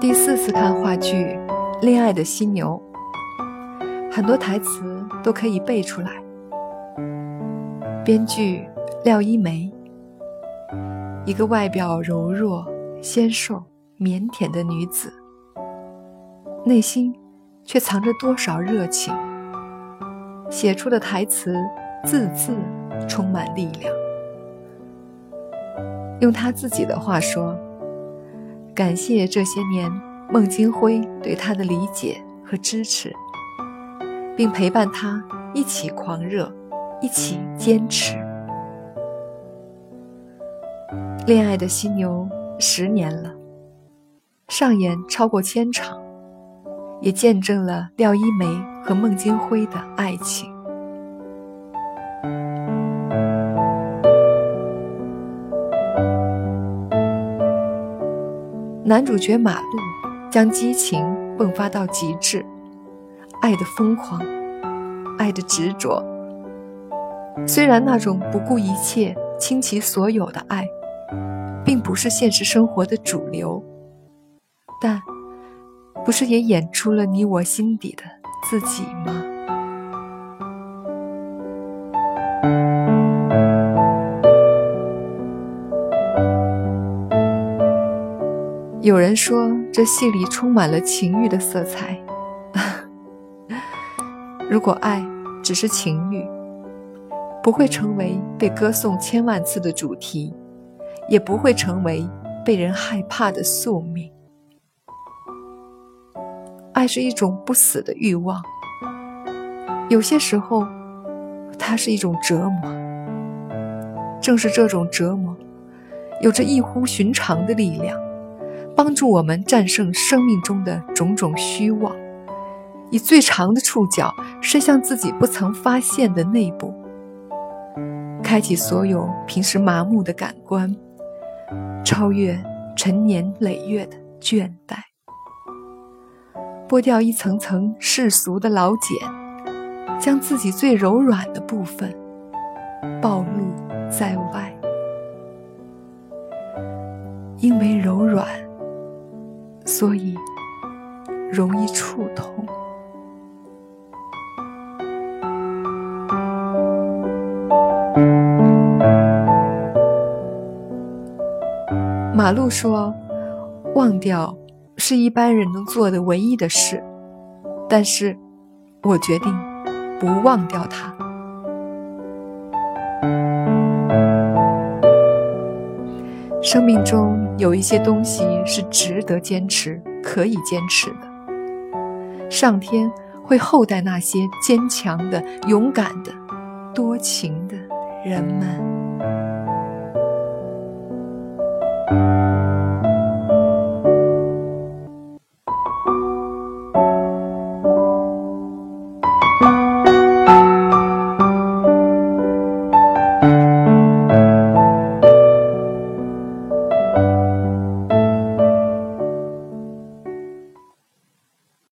第四次看话剧《恋爱的犀牛》，很多台词都可以背出来。编剧廖一梅，一个外表柔弱、纤瘦、腼腆的女子，内心却藏着多少热情？写出的台词字字充满力量。用她自己的话说。感谢这些年孟京辉对他的理解和支持，并陪伴他一起狂热，一起坚持。恋爱的犀牛十年了，上演超过千场，也见证了廖一梅和孟京辉的爱情。男主角马路将激情迸发到极致，爱的疯狂，爱的执着。虽然那种不顾一切、倾其所有的爱，并不是现实生活的主流，但，不是也演出了你我心底的自己吗？有人说，这戏里充满了情欲的色彩。如果爱只是情欲，不会成为被歌颂千万次的主题，也不会成为被人害怕的宿命。爱是一种不死的欲望，有些时候，它是一种折磨。正是这种折磨，有着异乎寻常的力量。帮助我们战胜生命中的种种虚妄，以最长的触角伸向自己不曾发现的内部，开启所有平时麻木的感官，超越陈年累月的倦怠，剥掉一层层世俗的老茧，将自己最柔软的部分暴露在外，因为柔软。所以，容易触痛。马路说：“忘掉是一般人能做的唯一的事，但是，我决定不忘掉它。”生命中有一些东西是值得坚持、可以坚持的。上天会厚待那些坚强的、勇敢的、多情的人们。